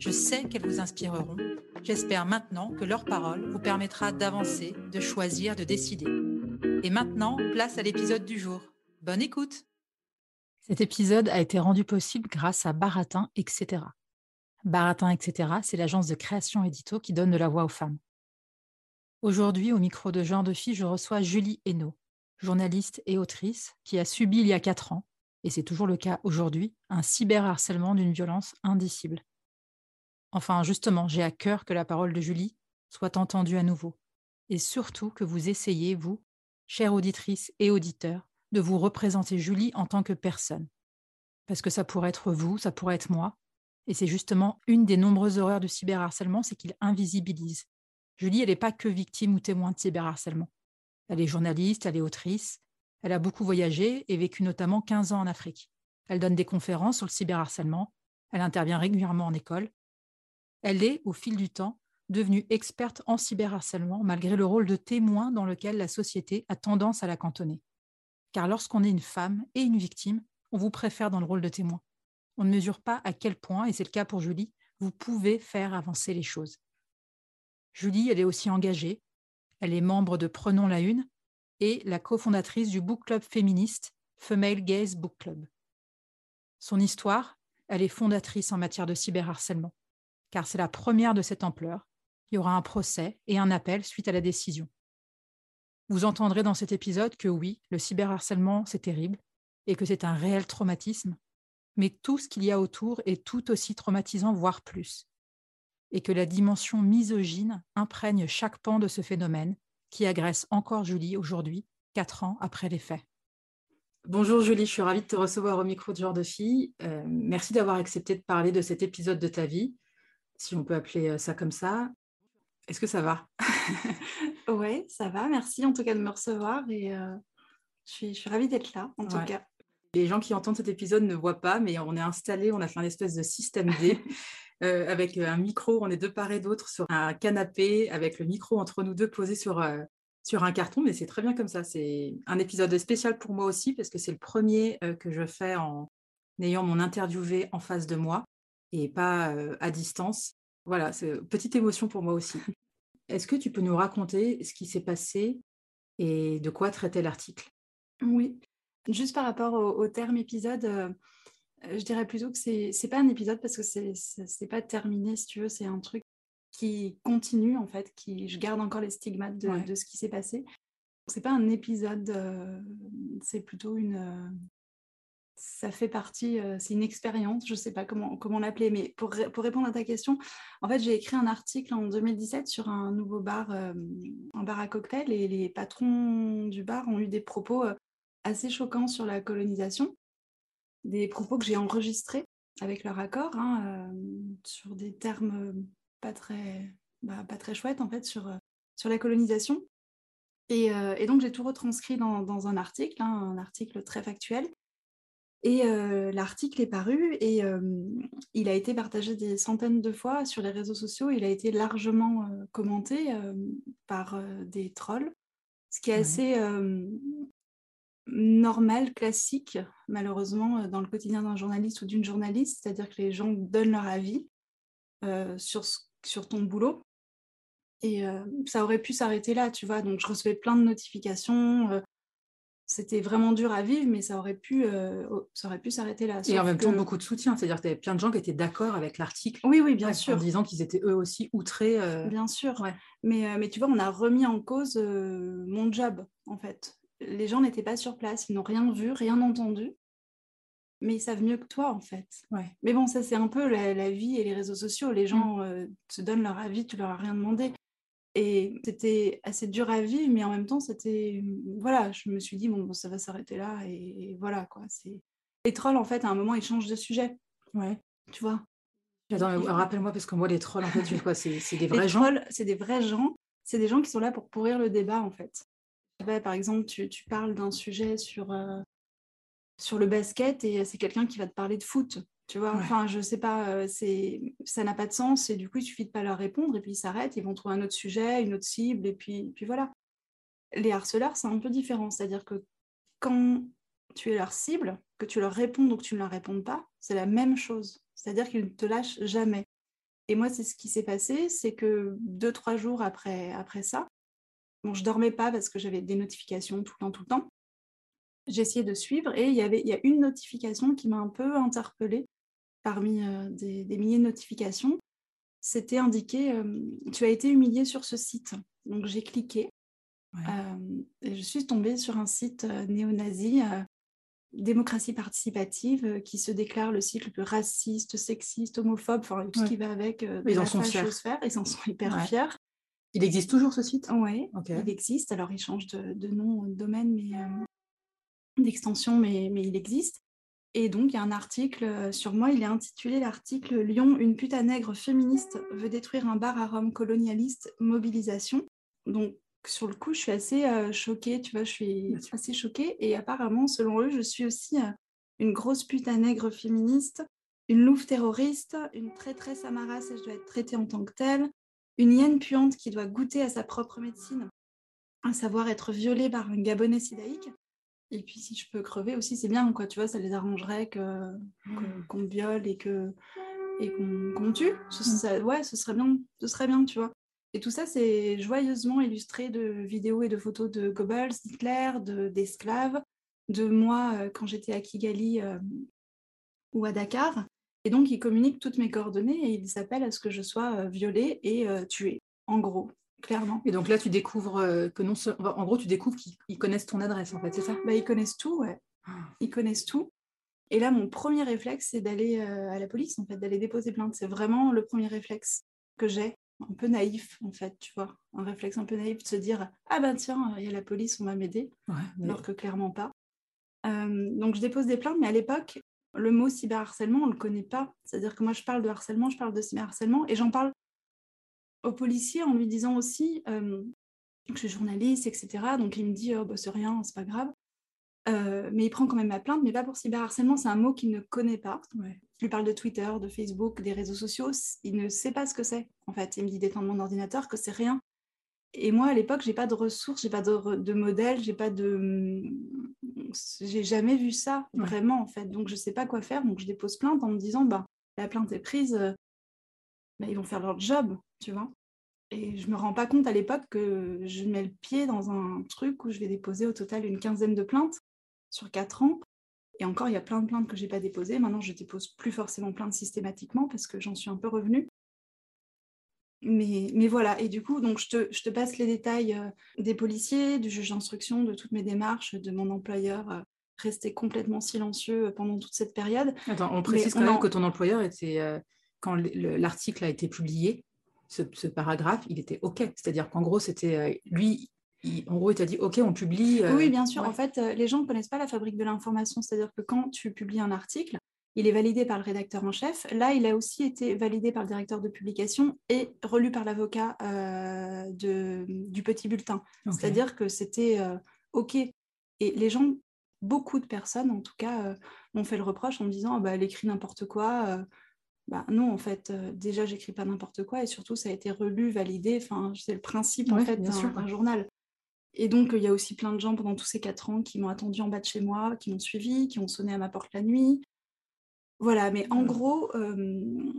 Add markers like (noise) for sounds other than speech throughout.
Je sais qu'elles vous inspireront. J'espère maintenant que leur parole vous permettra d'avancer, de choisir, de décider. Et maintenant, place à l'épisode du jour. Bonne écoute Cet épisode a été rendu possible grâce à Baratin, etc. Baratin, etc., c'est l'agence de création édito qui donne de la voix aux femmes. Aujourd'hui, au micro de Genre de Fille, je reçois Julie Hainaut, journaliste et autrice, qui a subi il y a quatre ans, et c'est toujours le cas aujourd'hui, un cyberharcèlement d'une violence indicible. Enfin, justement, j'ai à cœur que la parole de Julie soit entendue à nouveau, et surtout que vous essayiez, vous, chères auditrices et auditeurs, de vous représenter Julie en tant que personne. Parce que ça pourrait être vous, ça pourrait être moi, et c'est justement une des nombreuses horreurs du cyberharcèlement, c'est qu'il invisibilise. Julie, elle n'est pas que victime ou témoin de cyberharcèlement. Elle est journaliste, elle est autrice, elle a beaucoup voyagé et vécu notamment 15 ans en Afrique. Elle donne des conférences sur le cyberharcèlement, elle intervient régulièrement en école. Elle est, au fil du temps, devenue experte en cyberharcèlement malgré le rôle de témoin dans lequel la société a tendance à la cantonner. Car lorsqu'on est une femme et une victime, on vous préfère dans le rôle de témoin. On ne mesure pas à quel point, et c'est le cas pour Julie, vous pouvez faire avancer les choses. Julie, elle est aussi engagée. Elle est membre de Prenons la Une et la cofondatrice du book club féministe Female Gaze Book Club. Son histoire, elle est fondatrice en matière de cyberharcèlement, car c'est la première de cette ampleur il y aura un procès et un appel suite à la décision. Vous entendrez dans cet épisode que oui, le cyberharcèlement, c'est terrible et que c'est un réel traumatisme, mais tout ce qu'il y a autour est tout aussi traumatisant, voire plus. Et que la dimension misogyne imprègne chaque pan de ce phénomène qui agresse encore Julie aujourd'hui, quatre ans après les faits. Bonjour Julie, je suis ravie de te recevoir au micro de genre de fille. Euh, merci d'avoir accepté de parler de cet épisode de ta vie, si on peut appeler ça comme ça. Est-ce que ça va? (laughs) Oui, ça va. Merci en tout cas de me recevoir et euh, je, suis, je, suis, ravie d'être là en tout cas. Les gens qui entendent cet épisode ne voient pas, mais on est installé, on a fait un espèce de système D (laughs) euh, avec un micro, on est de part et d'autre sur un canapé avec le micro entre nous deux posé sur, euh, sur un carton, mais c'est très bien comme ça. C'est un épisode spécial pour moi aussi parce que c'est le premier que je fais en ayant mon interviewé en face de moi et pas à distance. Voilà, c'est une petite émotion pour moi aussi. (laughs) Est-ce que tu peux nous raconter ce qui s'est passé et de quoi traitait l'article? Oui, juste par rapport au, terme épisode, euh, je dirais plutôt que c'est n'est pas un épisode parce que c'est n'est pas terminé, si tu veux, c'est un truc qui continue en fait, qui je garde encore les stigmates de, ce qui s'est passé. C'est pas un épisode, euh, c'est plutôt une, ça fait partie, euh, c'est une expérience, je ne sais pas comment, comment l'appeler, mais pour, pour, répondre à ta question, en fait, j'ai écrit un article en 2017 sur un nouveau bar, euh, un bar à cocktail, et les patrons du bar ont eu des propos euh, assez choquants sur la colonisation, des propos que j'ai enregistrés avec leur accord, hein, sur des termes pas très, bah, pas très chouettes, en fait, sur, sur la colonisation. Et, donc, j'ai tout retranscrit dans, dans un article, hein, un article très factuel. Et l'article est paru et il a été partagé des centaines de fois sur les réseaux sociaux. Il a été largement commenté par des trolls, ce qui est assez normal, classique, malheureusement, dans le quotidien d'un journaliste ou d'une journaliste. C'est-à-dire que les gens donnent leur avis sur, sur ton boulot. Et ça aurait pu s'arrêter là, tu vois. Donc, je recevais plein de notifications c'était vraiment dur à vivre, mais ça aurait pu, euh, ça aurait pu s'arrêter là. Et en même que- temps, beaucoup de soutien. C'est-à-dire que tu avais plein de gens qui étaient d'accord avec l'article. Oui, oui, bien Ouais, sûr. En disant qu'ils étaient eux aussi outrés. euh, Bien sûr. Ouais. Mais, euh, mais tu vois, on a remis en cause euh, mon job, en fait. Les gens n'étaient pas sur place, ils n'ont rien vu, rien entendu. Mais ils savent mieux que toi, en fait. Ouais. Mais bon, ça, c'est un peu la, la vie et les réseaux sociaux. Les gens euh, te donnent leur avis, tu leur as rien demandé. Et c'était assez dur à vivre, mais en même temps, c'était. Voilà, je me suis dit, bon, bon, ça va s'arrêter là. Et, et voilà, quoi. C'est... Les trolls, en fait, à un moment, ils changent de sujet, Ouais. tu vois? Rappelle-moi, parce que moi, les trolls, en fait, quoi? C'est c'est des Les vrais gens? Trolls, c'est des vrais gens. C'est des gens qui sont là pour pourrir le débat, en fait. Par exemple, tu, tu parles d'un sujet sur, euh, sur le basket et c'est quelqu'un qui va te parler de foot. Tu vois, Ouais. enfin, je sais pas, euh, c'est, ça n'a pas de sens et du coup, il suffit de pas leur répondre et puis ils s'arrêtent, ils vont trouver un autre sujet, une autre cible et puis, puis voilà. Les harceleurs, c'est un peu différent, c'est-à-dire que quand tu es leur cible, que tu leur répondes ou que tu ne leur répondes pas, c'est la même chose. C'est-à-dire qu'ils ne te lâchent jamais. Et moi, c'est ce qui s'est passé, c'est que deux, trois jours après, après ça, bon, je dormais pas parce que j'avais des notifications tout le temps, tout le temps. J'ai essayé de suivre et il y avait il y a une notification qui m'a un peu interpellée parmi euh, des, des milliers de notifications. C'était indiqué Tu as été humilié sur ce site. Donc j'ai cliqué Ouais. et je suis tombée sur un site euh, néo-nazi, euh, démocratie participative, qui se déclare le site le plus raciste, sexiste, homophobe, enfin tout Ouais. ce qui va avec. euh, Ils en sont fiers. Ils en sont hyper Ouais. fiers. Il existe toujours ce site? Oui, il existe. Alors, il change de, de nom, de domaine, mais euh, d'extension, mais, mais il existe. Et donc, il y a un article euh, sur moi, il est intitulé l'article Lyon, une putain nègre féministe veut détruire un bar à Rome colonialiste, mobilisation. Donc, sur le coup, je suis assez euh, choquée, tu vois, je suis assez choquée. Et apparemment, selon eux, je suis aussi euh, une grosse putain nègre féministe, une louve terroriste, une traîtresse à ma race et je dois être traitée en tant que telle, une hyène puante qui doit goûter à sa propre médecine, à savoir être violée par un Gabonais sidaïque. Et puis si je peux crever aussi, c'est bien, quoi. Tu vois, ça les arrangerait que que- qu'on me viole et que et qu'on qu'on me tue. Ce, ça- ouais, ce serait bien, ce serait bien, tu vois. Et tout ça, c'est joyeusement illustré de vidéos et de photos de Goebbels, d'Hitler, de- d'esclaves, de moi euh, quand j'étais à Kigali euh, ou à Dakar. Et donc, ils communiquent toutes mes coordonnées et ils s'appellent à ce que je sois euh, violée et euh, tuée, en gros, clairement. Et donc là, tu découvres euh, que non seul- En gros, tu découvres qu'ils ils connaissent ton adresse, en fait, c'est ça? Bah, ils connaissent tout, ouais. Ils connaissent tout. Et là, mon premier réflexe, c'est d'aller euh, à la police, en fait, d'aller déposer plainte. C'est vraiment le premier réflexe que j'ai, un peu naïf, en fait, tu vois. Un réflexe un peu naïf de se dire Ah ben tiens, il y a la police, on va m'aider, Ouais, mais- alors que clairement pas. Euh, donc, je dépose des plaintes, mais à l'époque, le mot cyberharcèlement, on ne le connaît pas. C'est-à-dire que moi, je parle de harcèlement, je parle de cyberharcèlement, et j'en parle au policier en lui disant aussi euh, que je suis journaliste, etc. Donc, il me dit oh, bah, C'est rien, c'est pas grave. Euh, mais il prend quand même ma plainte, mais pas pour cyberharcèlement, c'est un mot qu'il ne connaît pas. Ouais. Je lui parle de Twitter, de Facebook, des réseaux sociaux, il ne sait pas ce que c'est. En fait, il me dit d'éteindre mon ordinateur, que c'est rien. Et moi, à l'époque, j'ai pas de ressources, j'ai pas de, de modèle, j'ai pas de, j'ai jamais vu ça Ouais. vraiment en fait. Donc je sais pas quoi faire, donc je dépose plainte en me disant bah la plainte est prise, bah, ils vont faire leur job, tu vois. Et je me rends pas compte à l'époque que je mets le pied dans un truc où je vais déposer au total une quinzaine de plaintes sur quatre ans. Et encore, il y a plein de plaintes que j'ai pas déposées. Maintenant, je dépose plus forcément plainte systématiquement parce que j'en suis un peu revenue. Mais, mais voilà, et du coup, donc je te, je te passe les détails euh, des policiers, du juge d'instruction, de toutes mes démarches, de mon employeur euh, resté complètement silencieux euh, pendant toute cette période. Attends, on précise on quand même en- que ton employeur était, quand le- le- l'article a été publié, ce, ce paragraphe, il était OK. C'est-à-dire qu'en gros, c'était euh, lui, il- en gros, il t'a dit OK, on publie. euh, Oui, bien sûr. ouais. En fait, euh, les gens ne connaissent pas la fabrique de l'information. C'est-à-dire que quand tu publies un article, il est validé par le rédacteur en chef. Là, il a aussi été validé par le directeur de publication et relu par l'avocat euh, du petit bulletin. C'est-à-dire que c'était euh, OK. Et les gens, beaucoup de personnes en tout cas, m'ont fait le reproche en me disant Ah bah, elle écrit n'importe quoi. Euh. bah, non, en fait, euh, déjà, j'écris pas n'importe quoi et surtout, ça a été relu, validé. Enfin, c'est le principe en fait d'un journal. Et donc, il y a aussi plein de gens pendant tous ces quatre ans qui m'ont attendu en bas de chez moi, qui m'ont suivi, qui ont sonné à ma porte la nuit. Voilà, mais en Mhm. gros, euh,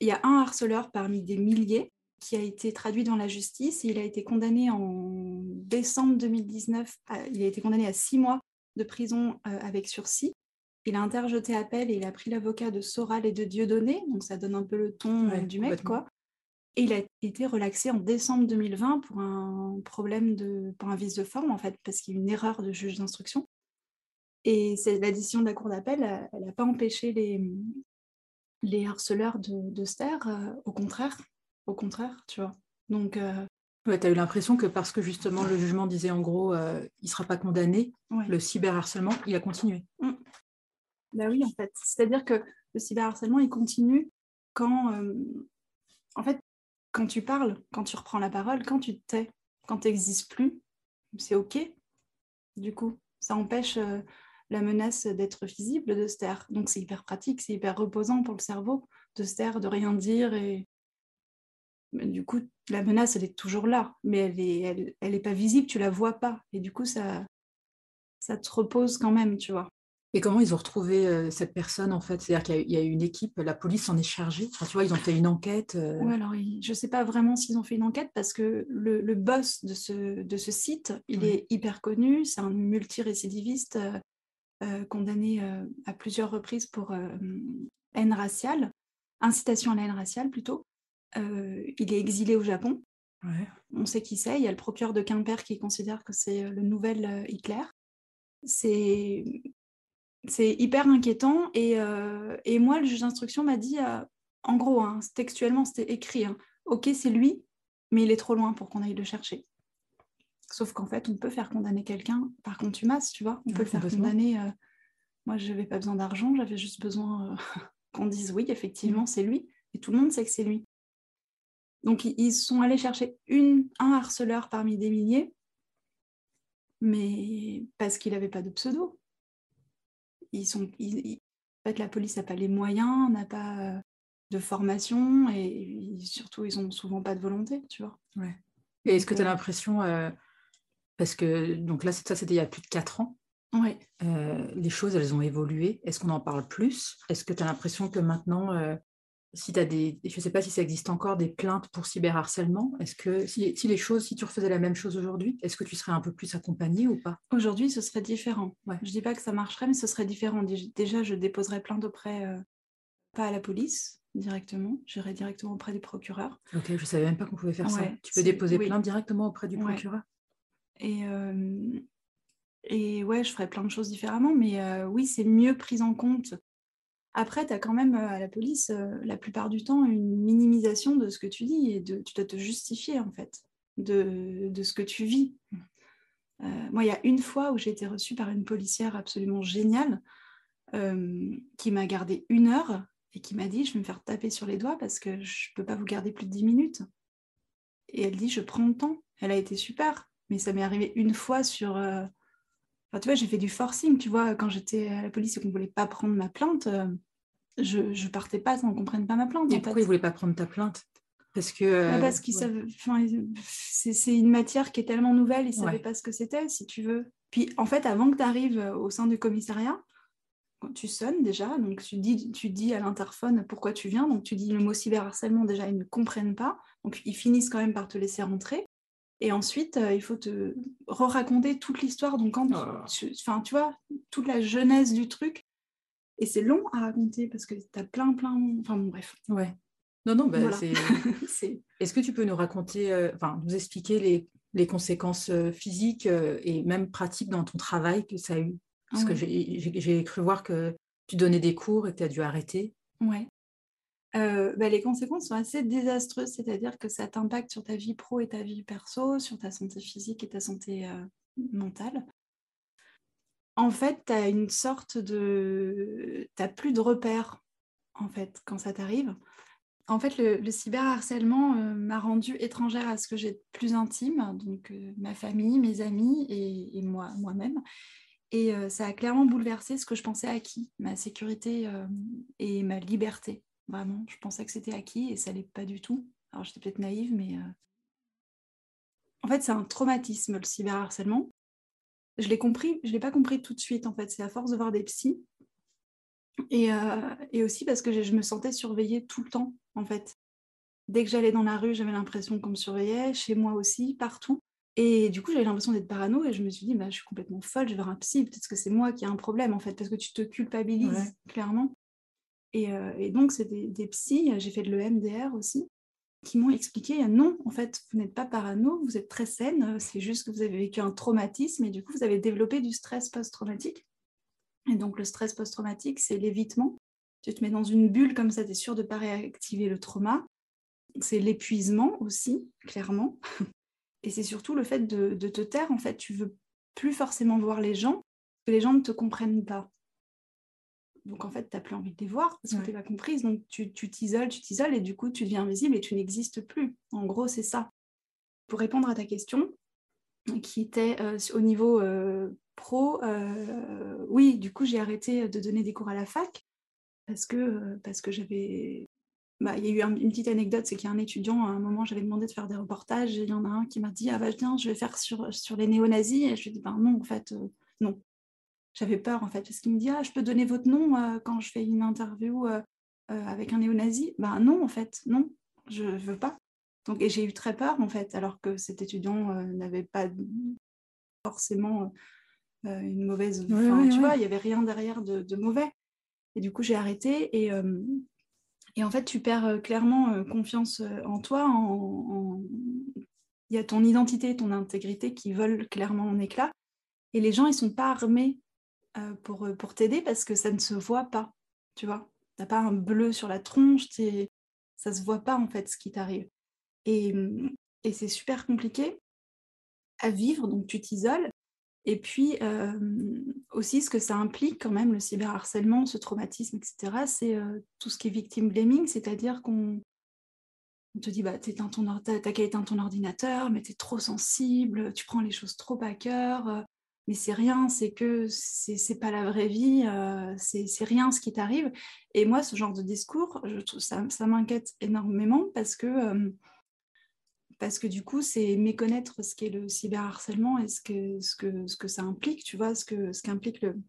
il y a un harceleur parmi des milliers qui a été traduit dans la justice. Il a été condamné en décembre 2019. à- il a été condamné à six mois de prison avec sursis. Il a interjeté appel et il a pris l'avocat de Soral et de Dieudonné, donc ça donne un peu le ton du mec, quoi. Et il a été relaxé en décembre 2020 pour un problème de, pour un vice de forme, en fait, parce qu'il y a eu une erreur de juge d'instruction. Et c'est la décision de la Cour d'appel, elle n'a pas empêché les, les harceleurs de, de Ster, euh, au contraire, au contraire, tu vois. Donc, euh, ouais, tu as eu l'impression que parce que justement le jugement disait en gros, euh, il ne sera pas condamné, le cyberharcèlement, il a continué. Mmh. Bah oui, en fait. C'est-à-dire que le cyberharcèlement, il continue quand, en fait, quand tu parles, quand tu reprends la parole, quand tu te tais, quand tu n'existes plus, c'est OK. Du coup, ça empêche euh, la menace d'être visible de se taire. Donc c'est hyper pratique, c'est hyper reposant pour le cerveau de se taire, de rien dire. Du coup, la menace, elle est toujours là, mais elle n'est elle, elle est pas visible, tu la vois pas. Et du coup, ça, ça te repose quand même, tu vois. Et comment ils ont retrouvé euh, cette personne en fait? C'est-à-dire qu'il y, a eu une équipe, la police s'en est chargée? tu vois, ils ont fait une enquête. Euh. Oui, alors je ne sais pas vraiment s'ils ont fait une enquête parce que le, boss de ce, de ce site, il est hyper connu. C'est un multirécidiviste euh, condamné à plusieurs reprises pour haine raciale, incitation à la haine raciale plutôt. il est exilé au Japon. On sait qui c'est. Il y a le procureur de Quimper qui considère que c'est le nouvel Hitler. C'est c'est hyper inquiétant. Euh, et, moi, le juge d'instruction m'a dit, euh, en gros, hein, textuellement, c'était écrit, hein, ok, c'est lui, mais il est trop loin pour qu'on aille le chercher. Sauf qu'en fait, on peut faire condamner quelqu'un par contumace, tu vois. On peut le faire condamner. Euh, moi, je n'avais pas besoin d'argent, j'avais juste besoin (laughs) qu'on dise oui, effectivement, mmh. c'est lui. Et tout le monde sait que c'est lui. Donc, ils sont allés chercher une, un harceleur parmi des milliers, mais parce qu'il n'avait pas de pseudo ils sont, en fait, la police n'a pas les moyens, n'a pas euh, de formation et, surtout, ils n'ont souvent pas de volonté, tu vois. Ouais. Et est-ce que tu as euh, l'impression, euh, parce que donc là, ça, c'était il y a plus de 4 ans, ouais. les choses, elles ont évolué. Est-ce qu'on en parle plus? Est-ce que tu as l'impression que maintenant, si tu as des, je ne sais pas si ça existe encore, des plaintes pour cyberharcèlement, est-ce que si, les choses, si tu refaisais la même chose aujourd'hui, est-ce que tu serais un peu plus accompagnée ou pas? Aujourd'hui, ce serait différent. Ouais. Je dis pas que ça marcherait, mais ce serait différent. Déjà, je déposerais plainte auprès, euh, pas à la police directement, j'irais directement auprès du procureur. Ok, je savais même pas qu'on pouvait faire ça. Tu peux déposer plainte directement auprès du procureur? Et euh, et ouais, je ferais plein de choses différemment, mais euh, oui, c'est mieux pris en compte après, tu as quand même à la police, la plupart du temps, une minimisation de ce que tu dis et tu dois te justifier, en fait, de, ce que tu vis. moi, il y a une fois où j'ai été reçue par une policière absolument géniale qui m'a gardé une heure et qui m'a dit, je vais me faire taper sur les doigts parce que je ne peux pas vous garder plus de dix minutes. Et elle dit, je prends le temps. Elle a été super, mais ça m'est arrivé une fois sur tu vois, j'ai fait du forcing, tu vois, quand j'étais à la police et qu'on ne voulait pas prendre ma plainte, euh, je ne partais pas sans qu'on ne prenne pas ma plainte. Et pourquoi ils ne voulaient pas prendre ta plainte? Parce que. Bah, parce qu'ils c'est une matière qui est tellement nouvelle, ils ne savaient pas ce que c'était, si tu veux. Puis, en fait, avant que tu arrives au sein du commissariat, tu sonnes déjà, donc tu dis, tu dis à l'interphone pourquoi tu viens, donc tu dis le mot cyberharcèlement, déjà ils ne comprennent pas, donc ils finissent quand même par te laisser rentrer. Et ensuite, euh, il faut te re-raconter toute l'histoire. Donc, quand oh tu, vois, toute la jeunesse du truc. Et c'est long à raconter parce que tu as plein, plein. Enfin, bon, bref. Ouais. Non, non, bah, (laughs) c'est. Est-ce que tu peux nous raconter, euh, enfin, nous expliquer les, les conséquences euh, physiques et même pratiques dans ton travail que ça a eu? Parce que j'ai cru voir que tu donnais des cours et que tu as dû arrêter. Ouais. Euh, bah, les conséquences sont assez désastreuses, c'est-à-dire que ça t'impacte sur ta vie pro et ta vie perso, sur ta santé physique et ta santé euh, mentale. En fait, tu as une sorte de... Tu plus de repères, en fait, quand ça t'arrive. En fait, le, cyberharcèlement euh, m'a rendue étrangère à ce que j'ai de plus intime, donc ma famille, mes amis et, et moi, moi-même. Et ça a clairement bouleversé ce que je pensais acquis, ma sécurité et ma liberté. Vraiment, je pensais que c'était acquis et ça l'est pas du tout. Alors j'étais peut-être naïve, mais euh, en fait c'est un traumatisme le cyberharcèlement. Je l'ai compris, je l'ai pas compris tout de suite en fait. C'est à force de voir des psys et, euh, et aussi parce que je me sentais surveillée tout le temps en fait. Dès que j'allais dans la rue, j'avais l'impression qu'on me surveillait, chez moi aussi, partout. Et du coup, j'avais l'impression d'être parano et je me suis dit, bah, je suis complètement folle, je vais voir un psy, peut-être que c'est moi qui ai un problème en fait, parce que tu te culpabilises clairement. Et, euh, et, donc, c'est des, des psys, j'ai fait de l'EMDR aussi, qui m'ont expliqué, non, en fait, vous n'êtes pas parano, vous êtes très saine, c'est juste que vous avez vécu un traumatisme et du coup, vous avez développé du stress post-traumatique. Et donc, le stress post-traumatique, c'est l'évitement. Tu te mets dans une bulle comme ça, tu es sûr de ne pas réactiver le trauma. C'est l'épuisement aussi, clairement. Et c'est surtout le fait de, te taire, en fait. Tu veux plus forcément voir les gens, que les gens ne te comprennent pas. Donc en fait, tu n'as plus envie de les voir parce que tu n'es pas comprise. Donc tu t'isoles, tu t'isoles et du coup, tu deviens invisible et tu n'existes plus. En gros, c'est ça. Pour répondre à ta question, qui était euh, au niveau euh, pro, euh, oui, du coup, j'ai arrêté de donner des cours à la fac parce que, parce que j'avais bah, il y a eu une petite anecdote, c'est qu'il y a un étudiant, à un moment, j'avais demandé de faire des reportages, et il y en a un qui m'a dit, ah bah viens, je vais faire sur, sur les néo-nazis, et je lui ai dit, ben non, en fait, non. J'avais peur, en fait, parce qu'il me dit, ah, je peux donner votre nom euh, quand je fais une interview euh, avec un néo-nazi? Ben non, en fait, non, je ne veux pas. Donc, et j'ai eu très peur, en fait, alors que cet étudiant n'avait pas forcément une mauvaise... tu vois, il n'y avait rien derrière de, de, mauvais. Et du coup, j'ai arrêté, et et en fait, tu perds euh, clairement euh, confiance euh, en toi. Il y a ton identité, ton intégrité qui volent clairement en éclats. Et les gens, ils ne sont pas armés pour, pour t'aider parce que ça ne se voit pas. Tu vois, tu n'as pas un bleu sur la tronche, ça ne se voit pas en fait ce qui t'arrive. Et, et c'est super compliqué à vivre, donc tu t'isoles. Et puis aussi ce que ça implique quand même, le cyberharcèlement, ce traumatisme, etc., c'est tout ce qui est victim blaming, c'est-à-dire qu'on te dit, bah, t'as qu'à éteindre ton ordinateur, mais t'es trop sensible, tu prends les choses trop à cœur, c'est rien, c'est que c'est pas la vraie vie, c'est rien ce qui t'arrive. Et moi, ce genre de discours, je trouve ça, m'inquiète énormément parce que parce que du coup, c'est méconnaître ce qu'est le cyberharcèlement et ce que, ce, que, ce que ça implique, tu vois, ce qu'implique ce le,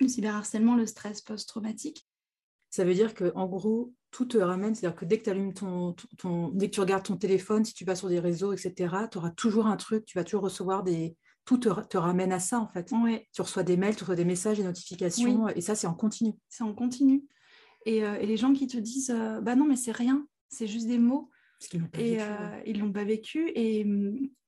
le cyberharcèlement, le stress post-traumatique. Ça veut dire que gros, tout te ramène, c'est-à-dire que dès que allumes ton, ton, dès que tu regardes ton téléphone, si tu vas sur des réseaux, etc., tu auras toujours un truc, tu vas toujours recevoir des. Tout te, te ramène à ça, en fait. Ouais. Tu reçois des mails, tu reçois des messages, des notifications, et ça, c'est en continu. C'est en continu. Et, euh, et, les gens qui te disent, euh, bah non, mais c'est rien, c'est juste des mots et euh, ils l'ont pas vécu. Et,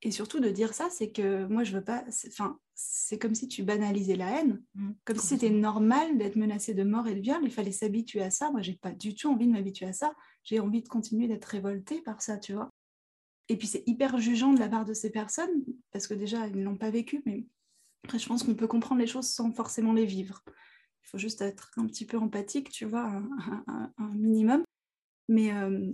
et, surtout de dire ça, c'est que moi, je veux pas. Enfin, c'est comme si tu banalisais la haine, mmh, comme si c'était normal d'être menacé de mort et de viol. Il fallait s'habituer à ça. Moi, j'ai pas du tout envie de m'habituer à ça. J'ai envie de continuer d'être révoltée par ça, tu vois. Et puis c'est hyper jugeant de la part de ces personnes parce que déjà ils ne l'ont pas vécu, mais après je pense qu'on peut comprendre les choses sans forcément les vivre. Il faut juste être un petit peu empathique, tu vois, un, un, minimum. Mais, euh,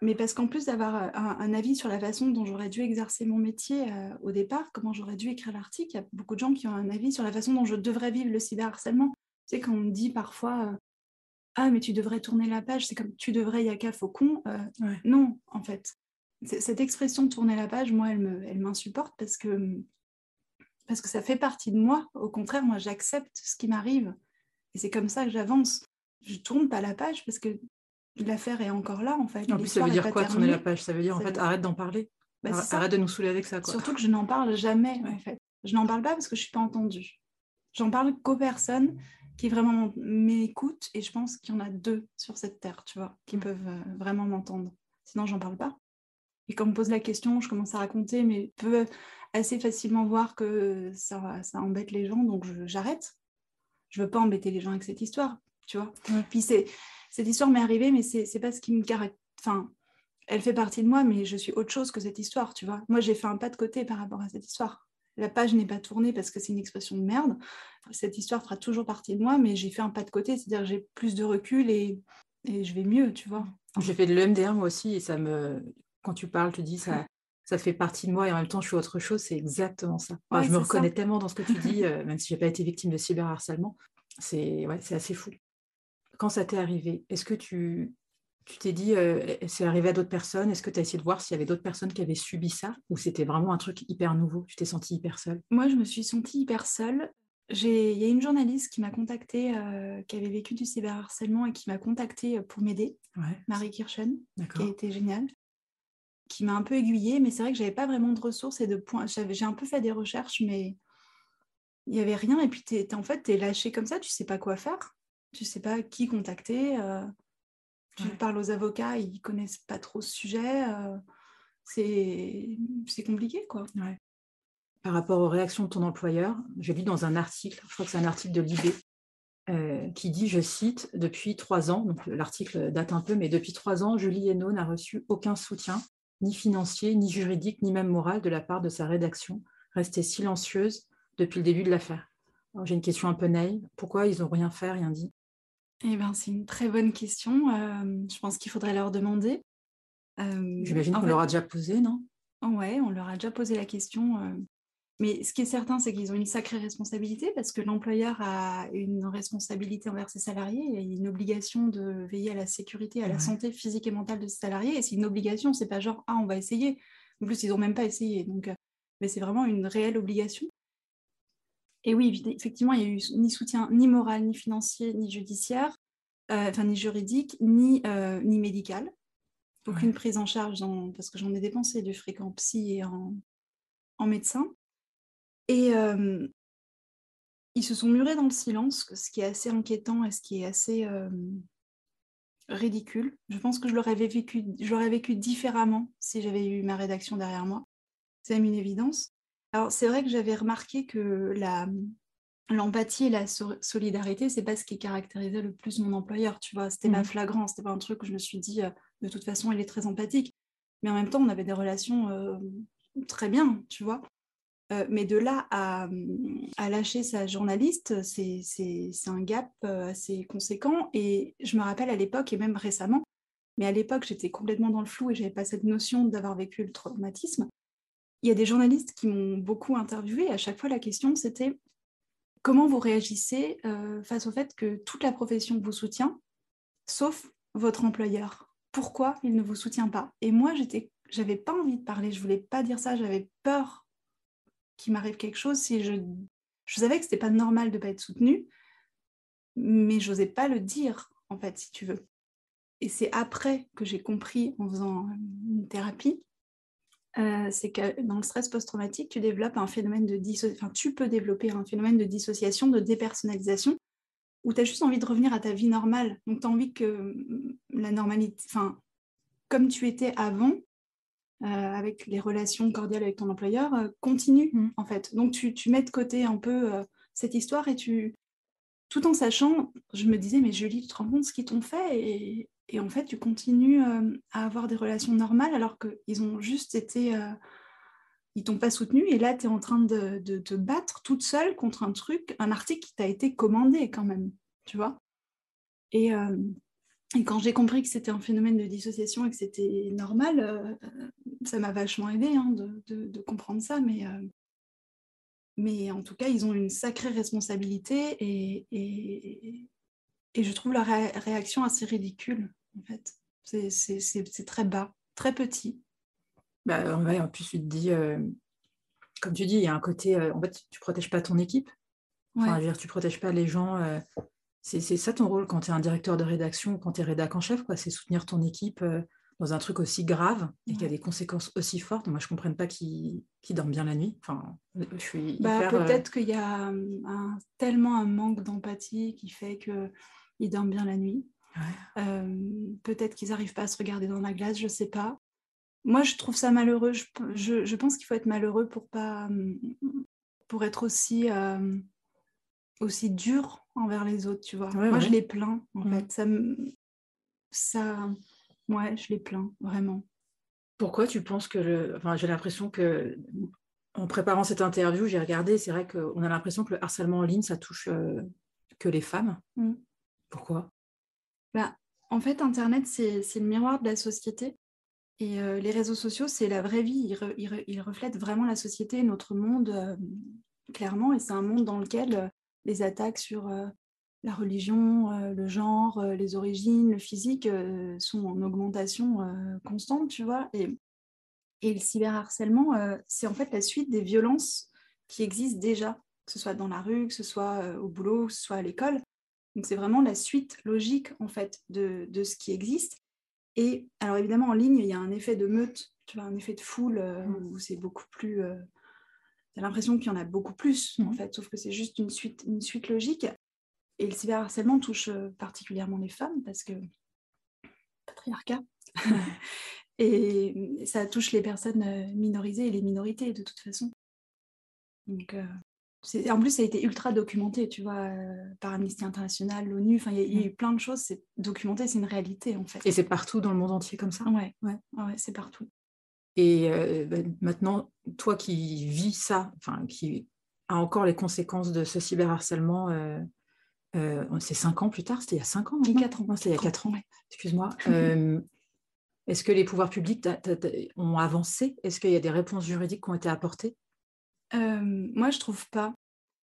mais parce qu'en plus d'avoir un, avis sur la façon dont j'aurais dû exercer mon métier euh, au départ, comment j'aurais dû écrire l'article, il y a beaucoup de gens qui ont un avis sur la façon dont je devrais vivre le cyberharcèlement. Tu sais, quand on me dit parfois euh, Ah, mais tu devrais tourner la page, c'est comme tu devrais, Yaka Faucon. Non, en fait. Cette expression tourner la page, moi, elle m'insupporte parce que, parce que ça fait partie de moi. Au contraire, moi, j'accepte ce qui m'arrive. Et c'est comme ça que j'avance. Je tourne pas la page parce que l'affaire est encore là en fait. En plus, ça veut dire quoi tourner la page? Ça veut dire en fait arrête d'en parler. Bah, arrête de nous saouler avec ça. Quoi. Surtout que je n'en parle jamais en fait. Je n'en parle pas parce que je suis pas entendue. J'en parle qu'aux personnes qui vraiment m'écoutent et je pense qu'il y en a deux sur cette terre, tu vois, qui peuvent euh, vraiment m'entendre. Sinon, j'en parle pas. Et quand on me pose la question, je commence à raconter, mais je peux assez facilement voir que ça, ça embête les gens, donc j'arrête. Je, ne veux pas embêter les gens avec cette histoire, tu vois. Puis c'est cette histoire m'est arrivée, mais c'est pas ce qui me caractérise. Enfin, elle fait partie de moi, mais je suis autre chose que cette histoire, tu vois. Moi, j'ai fait un pas de côté par rapport à cette histoire. La page n'est pas tournée parce que c'est une expression de merde. Cette histoire fera toujours partie de moi, mais j'ai fait un pas de côté, c'est-à-dire que j'ai plus de recul et, et, je vais mieux, tu vois. J'ai fait de l'EMDR moi aussi, et ça me, quand tu parles, tu dis ça, ça fait partie de moi et en même temps je suis autre chose, c'est exactement ça. je me reconnais tellement dans ce que tu dis, (laughs) euh, même si j'ai pas été victime de cyberharcèlement. C'est ouais, c'est assez fou. Quand ça t'est arrivé, est-ce que tu tu t'es dit, euh, c'est arrivé à d'autres personnes? Est-ce que tu as essayé de voir s'il y avait d'autres personnes qui avaient subi ça? Ou c'était vraiment un truc hyper nouveau Tu t'es sentie hyper seule? Moi, je me suis sentie hyper seule. Il y a une journaliste qui m'a contactée, euh, qui avait vécu du cyberharcèlement et qui m'a contactée pour m'aider, Marie Kirchen, qui a été géniale, qui m'a un peu aiguillée, mais c'est vrai que j'avais pas vraiment de ressources et de points. J'ai un peu fait des recherches, mais il n'y avait rien. Et puis, es, en fait, tu es lâché comme ça, tu sais pas quoi faire. Tu sais pas qui contacter. Euh, tu parles aux avocats, ils connaissent pas trop ce sujet. Euh, c'est compliqué, quoi. Par rapport aux réactions de ton employeur, j'ai lu dans un article, je crois que c'est un article de l'IB, euh, qui dit, je cite, depuis trois ans, donc l'article date un peu, mais depuis trois ans, Julie Hainaut n'a reçu aucun soutien, ni financier, ni juridique, ni même moral de la part de sa rédaction, restée silencieuse depuis le début de l'affaire. J'ai une question un peu naïve. Pourquoi ils n'ont rien fait, rien dit? Eh bien, c'est une très bonne question. Euh, je pense qu'il faudrait leur demander. Euh, J'imagine qu'on leur a déjà posé, non? Oui, on leur a déjà posé la question. Euh. Mais ce qui est certain, c'est qu'ils ont une sacrée responsabilité parce que l'employeur a une responsabilité envers ses salariés. Il a une obligation de veiller à la sécurité, à la santé physique et mentale de ses salariés. Et c'est une obligation, c'est pas genre, ah, on va essayer. En plus, ils n'ont même pas essayé. Donc, mais c'est vraiment une réelle obligation. Et oui, effectivement, il n'y a eu ni soutien ni moral, ni financier, ni judiciaire, euh, enfin ni juridique, ni, euh, ni médical. Aucune prise en charge, parce que j'en ai dépensé du fric en psy et en, en médecin. Et euh, ils se sont murés dans le silence, ce qui est assez inquiétant et ce qui est assez ridicule. Je pense que je l'aurais vécu, vécu différemment si j'avais eu ma rédaction derrière moi. C'est même une évidence. Alors, c'est vrai que j'avais remarqué que l'empathie et la solidarité, c'est pas ce qui caractérisait le plus mon employeur, tu vois. C'était pas mmh. flagrant, c'était pas un truc où je me suis dit, euh, de toute façon, il est très empathique. Mais en même temps, on avait des relations euh, très bien, tu vois. Euh, mais de là à, lâcher sa journaliste, c'est un gap assez conséquent. Et je me rappelle à l'époque, et même récemment, mais à l'époque, j'étais complètement dans le flou et j'avais pas cette notion d'avoir vécu le traumatisme. Il y a des journalistes qui m'ont beaucoup interviewé. à chaque fois, la question, c'était comment vous réagissez euh, face au fait que toute la profession vous soutient, sauf votre employeur? Pourquoi il ne vous soutient pas? Et moi, j'étais, j'avais pas envie de parler, je voulais pas dire ça, j'avais peur qu'il m'arrive quelque chose si je, je savais que c'était pas normal de pas être soutenu, mais j'osais pas le dire, en fait, si tu veux. Et c'est après que j'ai compris en faisant une thérapie euh, c'est que dans le stress post-traumatique, tu développes un phénomène de enfin, tu peux développer un phénomène de dissociation, de dépersonnalisation, où tu as juste envie de revenir à ta vie normale. Donc, tu as envie que mm, la normalité, enfin, comme tu étais avant, euh, avec les relations cordiales avec ton employeur, euh, continue, mmh. en fait. Donc, tu, tu, mets de côté un peu cette histoire et tu, tout en sachant, je me disais, mais Julie, tu te rends compte ce qu'ils t'ont fait et, et en fait, tu continues euh, à avoir des relations normales alors qu'ils ont juste été... Euh, ils t'ont pas soutenu et là, tu es en train de, te battre toute seule contre un truc, un article qui t'a été commandé quand même, tu vois. Et, euh, quand j'ai compris que c'était un phénomène de dissociation et que c'était normal, ça m'a vachement aidé hein, de, comprendre ça, mais, mais en tout cas, ils ont une sacrée responsabilité et, et, et je trouve leur réaction assez ridicule en fait. C'est très bas, très petit. Bah, en plus, tu te dis, euh, comme tu dis, il y a un côté, euh, en fait, tu ne protèges pas ton équipe. Enfin, dire, tu ne protèges pas les gens. Euh, c'est ça ton rôle quand tu es un directeur de rédaction, quand tu es rédac en chef, c'est soutenir ton équipe dans un truc aussi grave et qui a des conséquences aussi fortes. Moi, je ne comprends pas qui, qui dorment bien la nuit. Enfin, je suis bah, Peut-être qu'il y a un, tellement un manque d'empathie qui fait qu'ils dorment bien la nuit. Euh, peut-être qu'ils n'arrivent pas à se regarder dans la glace, je ne sais pas. Moi, je trouve ça malheureux. Je, pense qu'il faut être malheureux pour pas, pour être aussi, euh, aussi dur envers les autres, tu vois. Moi, je les plains, en mm. fait. Ça, ça, ouais, je les plains, vraiment. Pourquoi tu penses que le... enfin, j'ai l'impression que en préparant cette interview, j'ai regardé, c'est vrai qu'on a l'impression que le harcèlement en ligne, ça touche euh, que les femmes. Mm. Pourquoi? Bah, en fait, Internet, c'est le miroir de la société. Et euh, les réseaux sociaux, c'est la vraie vie. Ils, reflètent vraiment la société, notre monde, euh, clairement. Et c'est un monde dans lequel euh, les attaques sur la religion, le genre, les origines, le physique sont en augmentation constante, tu vois. Et, et le cyberharcèlement, c'est en fait la suite des violences qui existent déjà, que ce soit dans la rue, que ce soit au boulot, que ce soit à l'école. Donc c'est vraiment la suite logique en fait de, ce qui existe. Et alors évidemment, en ligne, il y a un effet de meute, tu vois, un effet de foule mm. où c'est beaucoup plus... tu as l'impression qu'il y en a beaucoup plus, en mm. fait, sauf que c'est juste une suite, une suite logique. Et le cyberharcèlement touche particulièrement les femmes parce que patriarcat. (laughs) et ça touche les personnes minorisées et les minorités de toute façon. Donc, en plus, ça a été ultra documenté, tu vois, par Amnesty International, l'ONU. Enfin, il y, a eu plein de choses. C'est documenté, c'est une réalité en fait. Et c'est partout dans le monde entier comme ça? Ouais, ouais, ouais, c'est partout. Et bah, maintenant, toi qui vis ça, enfin, qui a encore les conséquences de ce cyberharcèlement, euh, c'est cinq ans plus tard, c'était il y a cinq ans. Il y a quatre ans. C'était il y a quatre ans. Excuse-moi. (laughs) Euh, est-ce que les pouvoirs publics ont avancé? Est-ce qu'il y a des réponses juridiques qui ont été apportées? Euh, Moi, je trouve pas.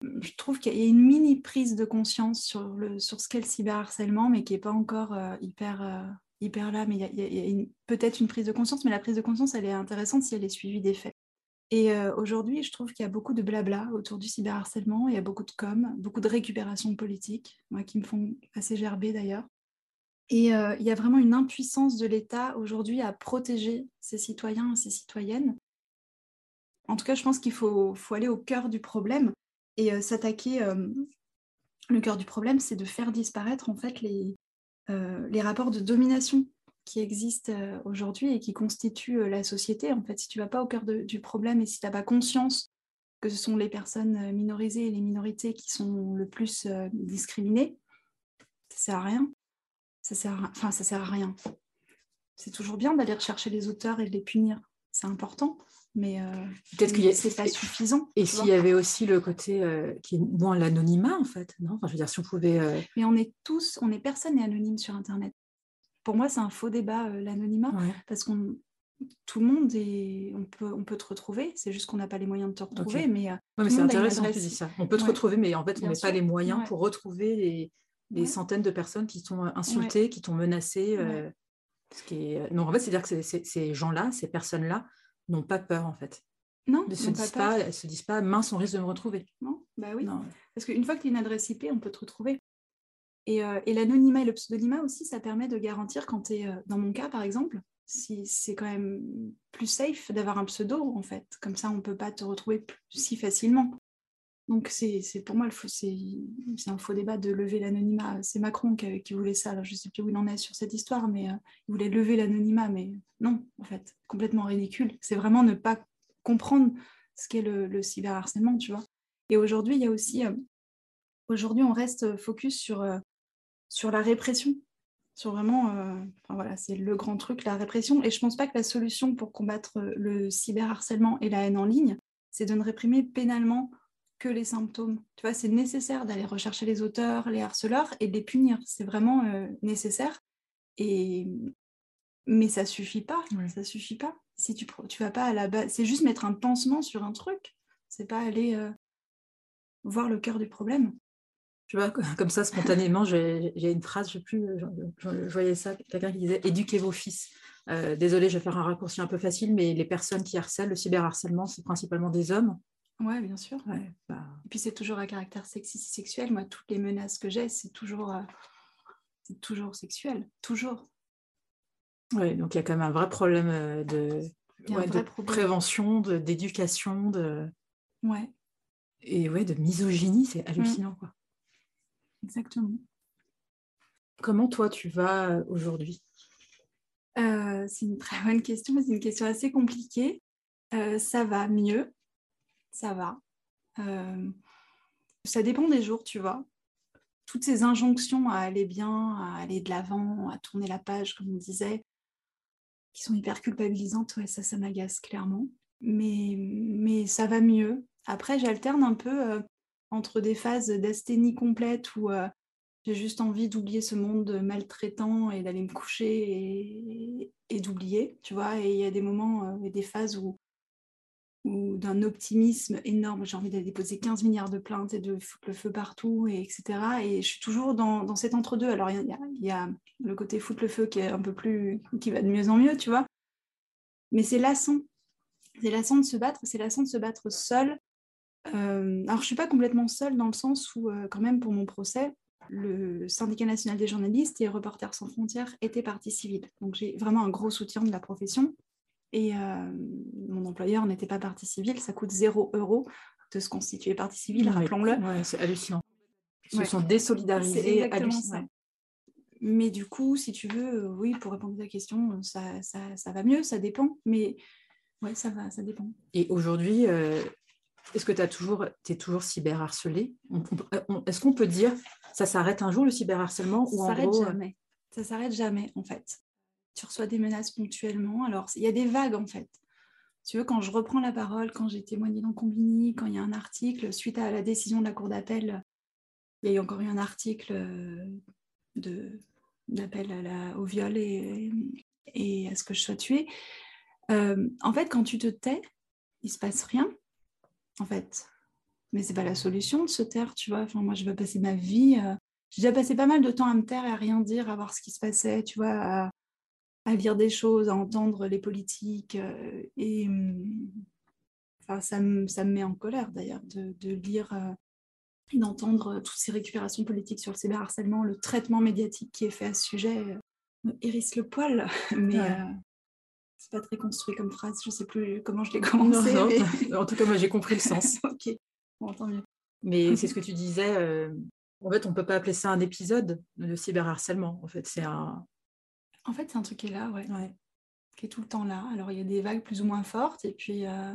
Je trouve qu'il y a une mini prise de conscience sur, le, sur ce qu'est le cyberharcèlement, mais qui n'est pas encore hyper, hyper là. Mais il y a, a peut-être une prise de conscience, mais la prise de conscience, elle est intéressante si elle est suivie des faits. Et aujourd'hui, je trouve qu'il y a beaucoup de blabla autour du cyberharcèlement, il y a beaucoup de com, beaucoup de récupération politique, moi qui me font assez gerber d'ailleurs. Et il y a vraiment une impuissance de l'État aujourd'hui à protéger ses citoyens et ses citoyennes. En tout cas, je pense qu'il faut, aller au cœur du problème et s'attaquer. le cœur du problème, c'est de faire disparaître en fait les rapports de domination qui existent euh, aujourd'hui et qui constituent euh, la société. En fait, si tu vas pas au cœur du problème et si tu n'as pas conscience que ce sont les personnes euh, minorisées et les minorités qui sont le plus discriminées, ça sert à rien. Ça sert à... Enfin, ça sert à rien. C'est toujours bien d'aller rechercher les auteurs et de les punir. C'est important, mais peut-être que c'est pas suffisant. Et s'il y avait aussi le côté qui est moins l'anonymat en fait, non? Enfin, je veux dire si on pouvait. Mais on est tous, on est personne n'est anonyme sur Internet pour moi, c'est un faux débat, euh, l'anonymat, parce qu'on tout le monde est, on peut, on peut te retrouver. C'est juste qu'on n'a pas les moyens de te retrouver, mais, euh, c'est intéressant que tu dis ça. On peut te retrouver, mais en fait, on n'a pas les moyens pour retrouver les, centaines de personnes qui t'ont insulté, qui t'ont menacé. Euh, ce qui est... Non, en fait, c'est-à-dire que ces gens-là, ces personnes-là, n'ont pas peur, en fait. Non, ne se disent pas, elles se disent pas, mince, on risque de me retrouver. Non, bah oui. Parce qu'une fois que tu as une adresse IP, on peut te retrouver. Euh, et, l'anonymat et le pseudonymat aussi, ça permet de garantir quand tu es, euh, dans mon cas par exemple, si c'est quand même plus safe d'avoir un pseudo en fait. Comme ça, on ne peut pas te retrouver si facilement. Donc c'est pour moi, c'est un faux débat de lever l'anonymat. C'est Macron qui, voulait ça. je ne sais plus où il en est sur cette histoire, mais euh, il voulait lever l'anonymat. Mais non, en fait, complètement ridicule. C'est vraiment ne pas comprendre ce qu'est le cyberharcèlement, tu vois. Et aujourd'hui, il y a aussi... aujourd'hui, on reste focus sur sur la répression, sur vraiment, euh, voilà, c'est le grand truc, la répression. Et je ne pense pas que la solution pour combattre euh, le cyberharcèlement et la haine en ligne, c'est de ne réprimer pénalement que les symptômes. Tu vois, c'est nécessaire d'aller rechercher les auteurs, les harceleurs et de les punir. C'est vraiment euh, nécessaire. Et mais ça suffit pas. Ça suffit pas. Si tu tu vas pas à la base, c'est juste mettre un pansement sur un truc. C'est pas aller voir le cœur du problème tu vois, comme ça, spontanément, j'ai une phrase, je sais plus, je, voyais ça, quelqu'un qui disait éduquez vos fils. Euh, désolé, je vais faire un raccourci un peu facile, mais les personnes qui harcèlent, le cyberharcèlement, c'est principalement des hommes. Ouais, bien sûr. Bah. Et puis c'est toujours à caractère sexiste sexuel. Moi, toutes les menaces que j'ai, c'est toujours, euh, c'est toujours sexuel, toujours. Oui, donc il y a quand même un vrai problème euh, de, de prévention, d'éducation, de, ouais. et ouais, de misogynie, c'est hallucinant. Quoi. Exactement. Comment toi tu vas euh, aujourd'hui? Euh, C'est une très bonne question, c'est une question assez compliquée. Euh, ça va mieux, ça va. ça dépend des jours, tu vois. Toutes ces injonctions à aller bien, à aller de l'avant, à tourner la page, comme on disait, qui sont hyper culpabilisantes, ouais, ça, ça m'agace clairement. Mais, mais ça va mieux. Après, j'alterne un peu entre des phases d'asthénie complète où euh, j'ai juste envie d'oublier ce monde maltraitant et d'aller me coucher et, d'oublier, tu vois. Et il y a des moments euh, et des phases où, d'un optimisme énorme, j'ai envie d'aller déposer 15 milliards de plaintes et de foutre le feu partout, et etc. Et je suis toujours dans, dans cet entre-deux. Alors, il y, y, a le côté foutre le feu qui est un peu plus, qui va de mieux en mieux, tu vois. Mais c'est lassant. C'est lassant de se battre, c'est lassant de se battre seul alors, je ne suis pas complètement seule dans le sens où, quand même, pour mon procès, le syndicat national des journalistes et Reporters sans frontières étaient partie civile. Donc j'ai vraiment un gros soutien de la profession. Et euh, mon employeur n'était pas partie civile, ça coûte 0 euros de se constituer partie civile, rappelons-le. Ouais, c'est hallucinant. Ils se sont désolidarisés. hallucinant. Mais du coup, si tu veux, euh, oui, pour répondre à ta question, ça, ça, ça va mieux, ça dépend. Mais ouais, ça va, ça dépend. Et aujourd'hui, euh, est-ce que tu toujours, es toujours cyberharcelé Est-ce qu'on peut dire ça s'arrête un jour le cyberharcèlement ou Ça s'arrête jamais. Ça s'arrête jamais en fait. Tu reçois des menaces ponctuellement. Alors il y a des vagues en fait. Tu veux, quand je reprends la parole, quand j'ai témoigné dans Combini, quand il y a un article, suite à la décision de la Cour d'appel, il y a eu encore eu un article euh, d'appel au viol et, et, à ce que je sois tuée. Euh, en fait, quand tu te tais, il se passe rien en fait. Mais c'est pas la solution de se taire, tu vois. Enfin, moi, je veux passer ma vie. Euh, j'ai déjà passé pas mal de temps à me taire et à rien dire, à voir ce qui se passait, tu vois, à, lire des choses, à entendre les politiques. Euh, et hum, enfin, ça, me, ça me met en colère d'ailleurs de, de, lire euh, et d'entendre toutes ces récupérations politiques sur le cyberharcèlement, le traitement médiatique qui est fait à ce sujet me hérisse le poil. (laughs) Mais pas très construit comme phrase, je sais plus comment je l'ai (laughs) commencé. (laughs) En tout cas, moi j'ai compris le sens. (laughs) ok, bon, tant mieux. Mais c'est ce que tu disais. Euh, en fait, on peut pas appeler ça un épisode de cyberharcèlement. En fait, c'est un. En fait, c'est un truc qui est là, ouais. Qui est tout le temps là. Alors, il y a des vagues plus ou moins fortes, et puis. Euh...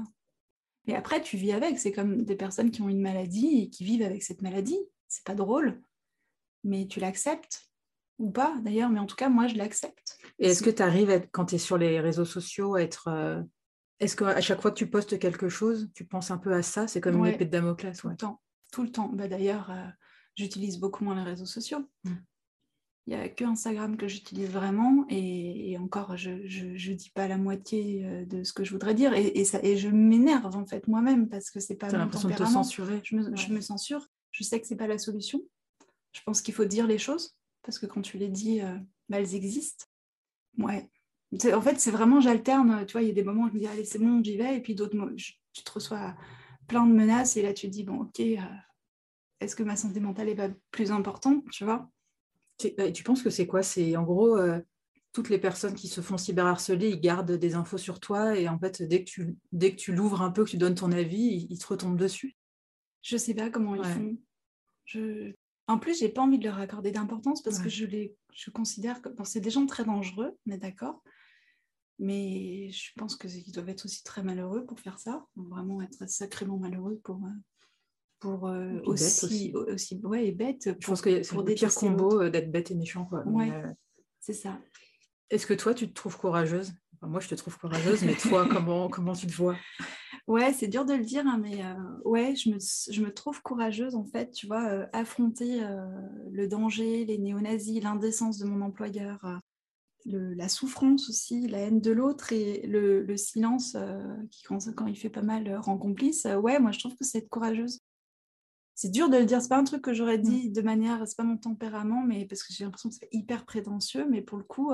Et après, tu vis avec. C'est comme des personnes qui ont une maladie et qui vivent avec cette maladie. C'est pas drôle, mais tu l'acceptes ou pas d'ailleurs, mais en tout cas, moi, je l'accepte. Et est-ce que tu arrives, quand tu es sur les réseaux sociaux, à être. Euh, est-ce qu'à chaque fois que tu postes quelque chose, tu penses un peu à ça? C'est comme une épée de Damoclès. Tout le temps. Tout le temps. Bah, d'ailleurs, euh, j'utilise beaucoup moins les réseaux sociaux. Mmh. Il n'y a que Instagram que j'utilise vraiment et, encore, je ne dis pas la moitié euh, de ce que je voudrais dire et, ça, et je m'énerve en fait moi-même parce que c'est pas mon l'impression de te censurer. Je me, je me, censure. Je sais que c'est pas la solution. Je pense qu'il faut dire les choses parce que quand tu les dis, euh, bah, elles existent. Ouais. En fait, c'est vraiment, j'alterne. Tu vois, il y a des moments où je me dis, allez, c'est bon, j'y vais. Et puis d'autres, tu te reçois plein de menaces. Et là, tu te dis, bon, ok, euh, est-ce que ma santé mentale est pas plus importante Tu vois? Et tu penses que c'est quoi? C'est en gros, euh, toutes les personnes qui se font cyberharceler, ils gardent des infos sur toi. Et en fait, dès que tu, dès que tu l'ouvres un peu, que tu donnes ton avis, ils, te retombent dessus? Je sais pas comment ils font. Je... En plus, j'ai pas envie de leur accorder d'importance parce que je les je considère que c'est des gens très dangereux, mais d'accord. Mais je pense qu'ils doivent être aussi très malheureux pour faire ça, vraiment être sacrément malheureux pour, euh, pour euh, aussi, aussi. ouais, et bête. je pense que c'est le pire combo euh, d'être bête et méchant. Quoi. Ouais, c'est ça. Est-ce que toi, tu te trouves courageuse? Moi, je te trouve courageuse, mais toi, (laughs) comment, comment tu te vois? Ouais, c'est dur de le dire, hein, mais euh, ouais, je me, je me, trouve courageuse en fait, tu vois, euh, affronter euh, le danger, les néo-nazis, l'indécence de mon employeur, la souffrance aussi, la haine de l'autre et le, le silence qui, quand, quand, il fait pas mal, rend complice. ouais, moi je trouve que c'est être courageuse. C'est dur de le dire, c'est pas un truc que j'aurais mmh. dit de manière, c'est pas mon tempérament, mais parce que j'ai l'impression que c'est hyper prétentieux, mais pour le coup,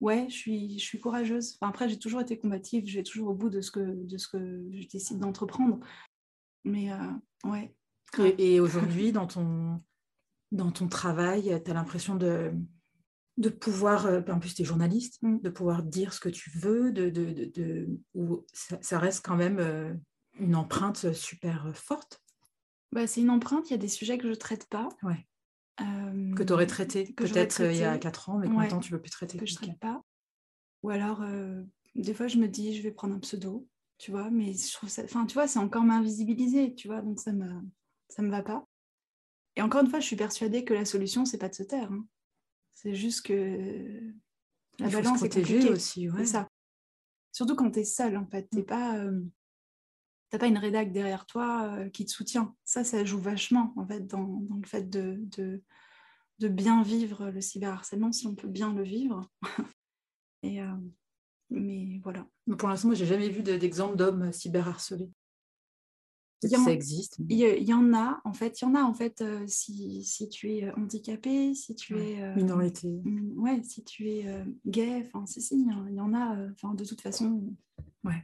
ouais, je suis, je suis courageuse. Enfin, après, j'ai toujours été combative, je vais toujours au bout de ce que, de ce que je décide d'entreprendre. Mais euh, ouais. Et, aujourd'hui, dans ton, dans ton travail, tu as l'impression de, de pouvoir, euh, en plus tu es journaliste, mm. de pouvoir dire ce que tu veux, de, de, de, ou ça, reste quand même euh, une empreinte super forte? Bah, c'est une empreinte, il y a des sujets que je ne traite pas. Ouais que tu aurais traité peut-être il y a 4 ans, mais maintenant tu ne veux plus traiter. Que je ne traite pas. Ou alors, des fois, je me dis, je vais prendre un pseudo, tu vois, mais je trouve ça. Enfin, tu vois, c'est encore m'invisibiliser, tu vois, donc ça me, ça me va pas. Et encore une fois, je suis persuadée que la solution, c'est pas de se taire. Hein. C'est juste que la balance est compliquée. aussi, ouais. C'est ça. Surtout quand tu es seule, en fait. Tu mmh. pas t'as pas une rédac derrière toi euh, qui te soutient. Ça, ça joue vachement en fait dans, dans le fait de, de, de, bien vivre le cyberharcèlement, si on peut bien le vivre. (laughs) Et, euh, mais voilà. Mais pour l'instant, moi, j'ai jamais vu d'exemple d'hommes cyberharcelés. ça existe. Il y, en a, en fait, il y en a, en fait, euh, si, si, tu es handicapé, si tu es... Minorité. Ouais, si tu es gay, enfin, si, si, il y en a, enfin, de toute façon... Ouais.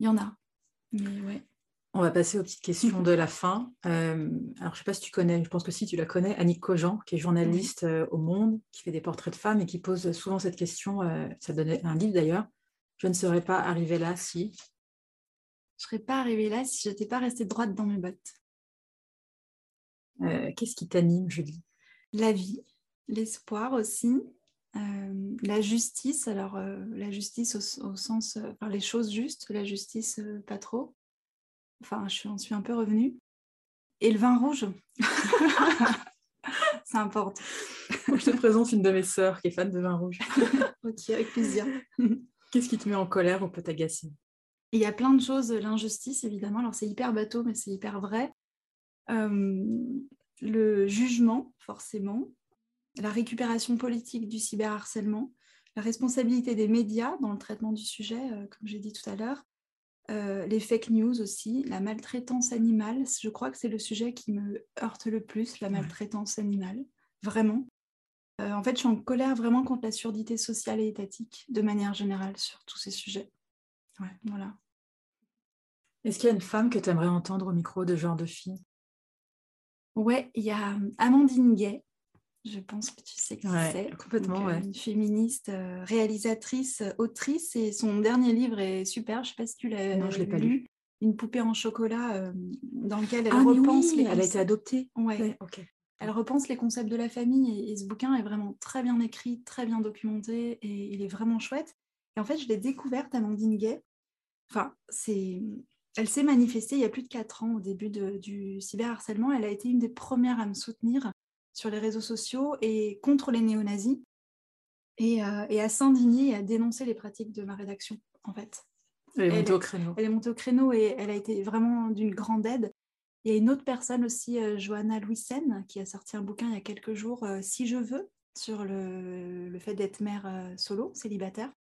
Il y en a. Mais ouais. On va passer aux petites questions de la fin. Euh, alors, je ne sais pas si tu connais, je pense que si tu la connais, Annick Cogent, qui est journaliste euh, au Monde, qui fait des portraits de femmes et qui pose souvent cette question. Euh, ça donnait un livre d'ailleurs. Je ne serais pas arrivée là si. Je ne serais pas arrivée là si je n'étais pas restée droite dans mes bottes. Qu'est-ce qui t'anime, Julie? La vie, l'espoir aussi, la justice. Alors, la justice au, sens, enfin, les choses justes, la justice pas trop Enfin, je suis un peu revenue. Et le vin rouge, (laughs) ça importe. je te présente une de mes sœurs qui est fan de vin rouge. (laughs) ok, avec plaisir. (laughs) Qu'est-ce qui te met en colère ou peut t'agacer? Il y a plein de choses, l'injustice évidemment. Alors c'est hyper bateau, mais c'est hyper vrai. le jugement, forcément. La récupération politique du cyberharcèlement. La responsabilité des médias dans le traitement du sujet, euh, comme j'ai dit tout à l'heure. Euh, les fake news aussi, la maltraitance animale. Je crois que c'est le sujet qui me heurte le plus, la maltraitance animale, vraiment. Euh, en fait, je suis en colère vraiment contre la surdité sociale et étatique, de manière générale, sur tous ces sujets. Ouais, voilà. Est-ce qu'il y a une femme que tu aimerais entendre au micro de genre de fille Ouais, il y a Amandine Gay, je pense que tu sais qui c'est. Complètement, euh, Une féministe, euh, réalisatrice, euh, autrice. Et son dernier livre est super. Je ne sais pas si tu l'as Non, je l'ai pas lu. Une poupée en chocolat dans lequel elle ah, repense les. Elle a été adoptée. Ouais. ok. Elle repense les concepts de la famille et, ce bouquin est vraiment très bien écrit, très bien documenté et il est vraiment chouette. Et en fait, je l'ai découverte, Amandine Gay. Enfin, c'est elle s'est manifestée il y a plus de 4 ans au début de, du cyberharcèlement. Elle a été une des premières à me soutenir sur les réseaux sociaux et contre les néo-nazis et, euh, et à s'indigner et à dénoncer les pratiques de ma rédaction, en fait. Elle est montée au créneau. Elle est montée au créneau et elle a été vraiment d'une grande aide. Il y a une autre personne aussi, euh, Johanna Louisen, qui a sorti un bouquin il y a quelques jours, euh, Si je veux, sur le, le fait d'être mère solo, célibataire,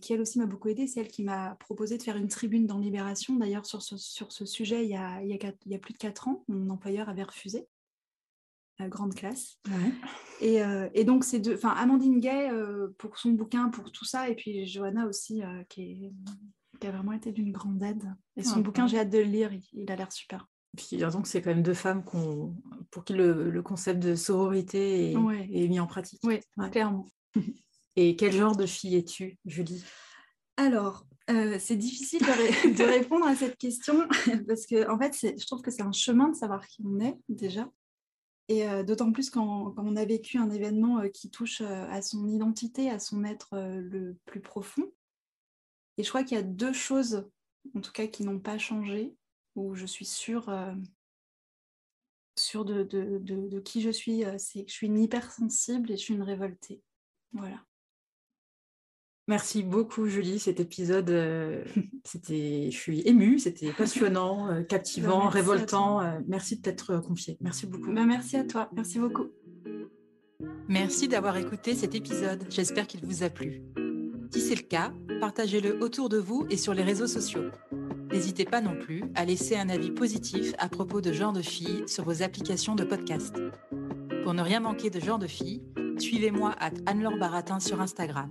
qui elle aussi m'a beaucoup aidée. C'est elle qui m'a proposé de faire une tribune dans Libération. D'ailleurs, sur ce, sur ce sujet, il y, a, il, y a, il y a plus de quatre ans, mon employeur avait refusé grande classe. Et, euh, et, donc, c'est deux, enfin, Amandine Gay euh, pour son bouquin, pour tout ça, et puis Johanna aussi, euh, qui, qui, a vraiment été d'une grande aide. Et son bouquin, j'ai hâte de le lire, il, a l'air super. Puis, donc, c'est quand même deux femmes pour qui le, le, concept de sororité est, est, mis en pratique. Oui, clairement. (laughs) Et quel genre de fille es-tu, Julie? Alors, c'est difficile de, (laughs) de, répondre à cette question (laughs) parce que, en fait, je trouve que c'est un chemin de savoir qui on est déjà. Et euh, d'autant plus quand, on a vécu un événement euh, qui touche euh, à son identité, à son être le plus profond. Et je crois qu'il y a deux choses, en tout cas, qui n'ont pas changé, où je suis sûre, de, de, de, qui je suis. c'est que je suis une hypersensible et je suis une révoltée. Voilà. Merci beaucoup, Julie. Cet épisode, euh, (laughs) c'était, je suis émue, c'était passionnant, euh, captivant, bah, révoltant. Euh, merci de t'être confiée. Merci beaucoup. Bah, merci à toi. Merci beaucoup. Merci d'avoir écouté cet épisode. J'espère qu'il vous a plu. Si c'est le cas, partagez-le autour de vous et sur les réseaux sociaux. N'hésitez pas non plus à laisser un avis positif à propos de Genre de Filles sur vos applications de podcast. Pour ne rien manquer de Genre de Filles, suivez-moi à Anne-Laure Baratin sur Instagram.